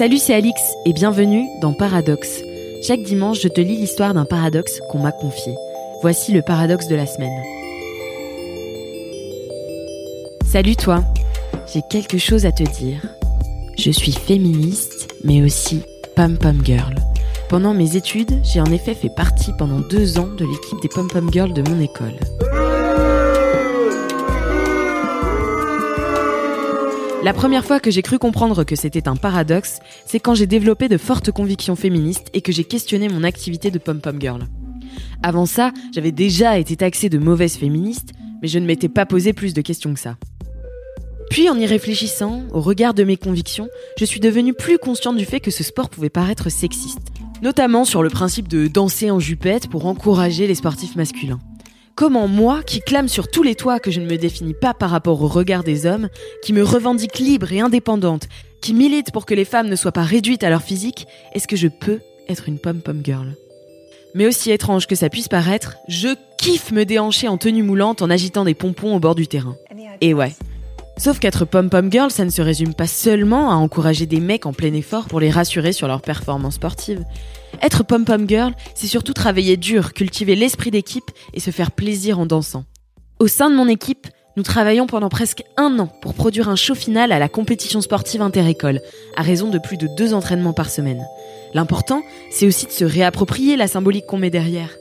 Salut, c'est Alix et bienvenue dans Paradoxe. Chaque dimanche, je te lis l'histoire d'un paradoxe qu'on m'a confié. Voici le paradoxe de la semaine. Salut toi, j'ai quelque chose à te dire. Je suis féministe, mais aussi pom-pom girl. Pendant mes études, j'ai en effet fait partie pendant deux ans de l'équipe des pom-pom girls de mon école. La première fois que j'ai cru comprendre que c'était un paradoxe, c'est quand j'ai développé de fortes convictions féministes et que j'ai questionné mon activité de pom-pom girl. Avant ça, j'avais déjà été taxée de mauvaise féministe, mais je ne m'étais pas posé plus de questions que ça. Puis en y réfléchissant, au regard de mes convictions, je suis devenue plus consciente du fait que ce sport pouvait paraître sexiste, notamment sur le principe de danser en jupette pour encourager les sportifs masculins. Comment moi, qui clame sur tous les toits que je ne me définis pas par rapport au regard des hommes, qui me revendique libre et indépendante, qui milite pour que les femmes ne soient pas réduites à leur physique, est-ce que je peux être une pom-pom girl? Mais aussi étrange que ça puisse paraître, je kiffe me déhancher en tenue moulante en agitant des pompons au bord du terrain. Et ouais. Sauf qu'être pom-pom girl, ça ne se résume pas seulement à encourager des mecs en plein effort pour les rassurer sur leur performance sportive. Être pom-pom girl, c'est surtout travailler dur, cultiver l'esprit d'équipe et se faire plaisir en dansant. Au sein de mon équipe, nous travaillons pendant presque un an pour produire un show final à la compétition sportive interécole, à raison de plus de deux entraînements par semaine. L'important, c'est aussi de se réapproprier la symbolique qu'on met derrière.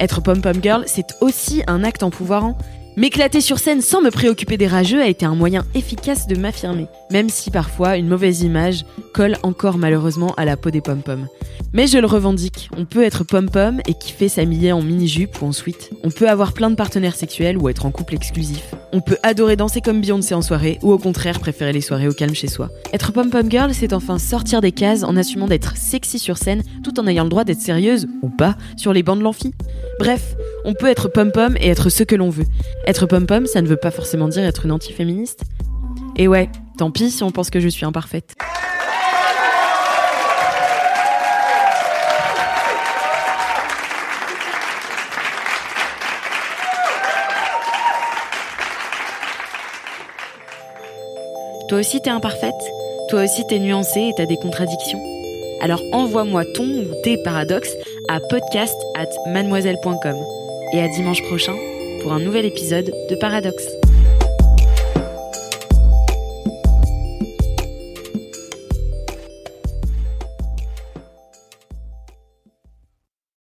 Être pom-pom girl, c'est aussi un acte empouvoirant. M'éclater sur scène sans me préoccuper des rageux a été un moyen efficace de m'affirmer, même si parfois une mauvaise image colle encore malheureusement à la peau des pom-pom. Mais je le revendique, on peut être pom-pom et kiffer s'habiller en mini-jupe ou en sweat. On peut avoir plein de partenaires sexuels ou être en couple exclusif. On peut adorer danser comme Beyoncé en soirée ou au contraire préférer les soirées au calme chez soi. Être pom-pom girl, c'est enfin sortir des cases en assumant d'être sexy sur scène tout en ayant le droit d'être sérieuse, ou pas, sur les bancs de l'amphi. Bref, on peut être pom-pom et être ce que l'on veut. Être pom-pom, ça ne veut pas forcément dire être une anti-féministe. Et ouais, tant pis si on pense que je suis imparfaite. Toi aussi t'es imparfaite? Toi aussi t'es nuancée et t'as des contradictions? Alors envoie-moi ton ou tes paradoxes à podcast at mademoiselle.com. Et à dimanche prochain pour un nouvel épisode de Paradoxe.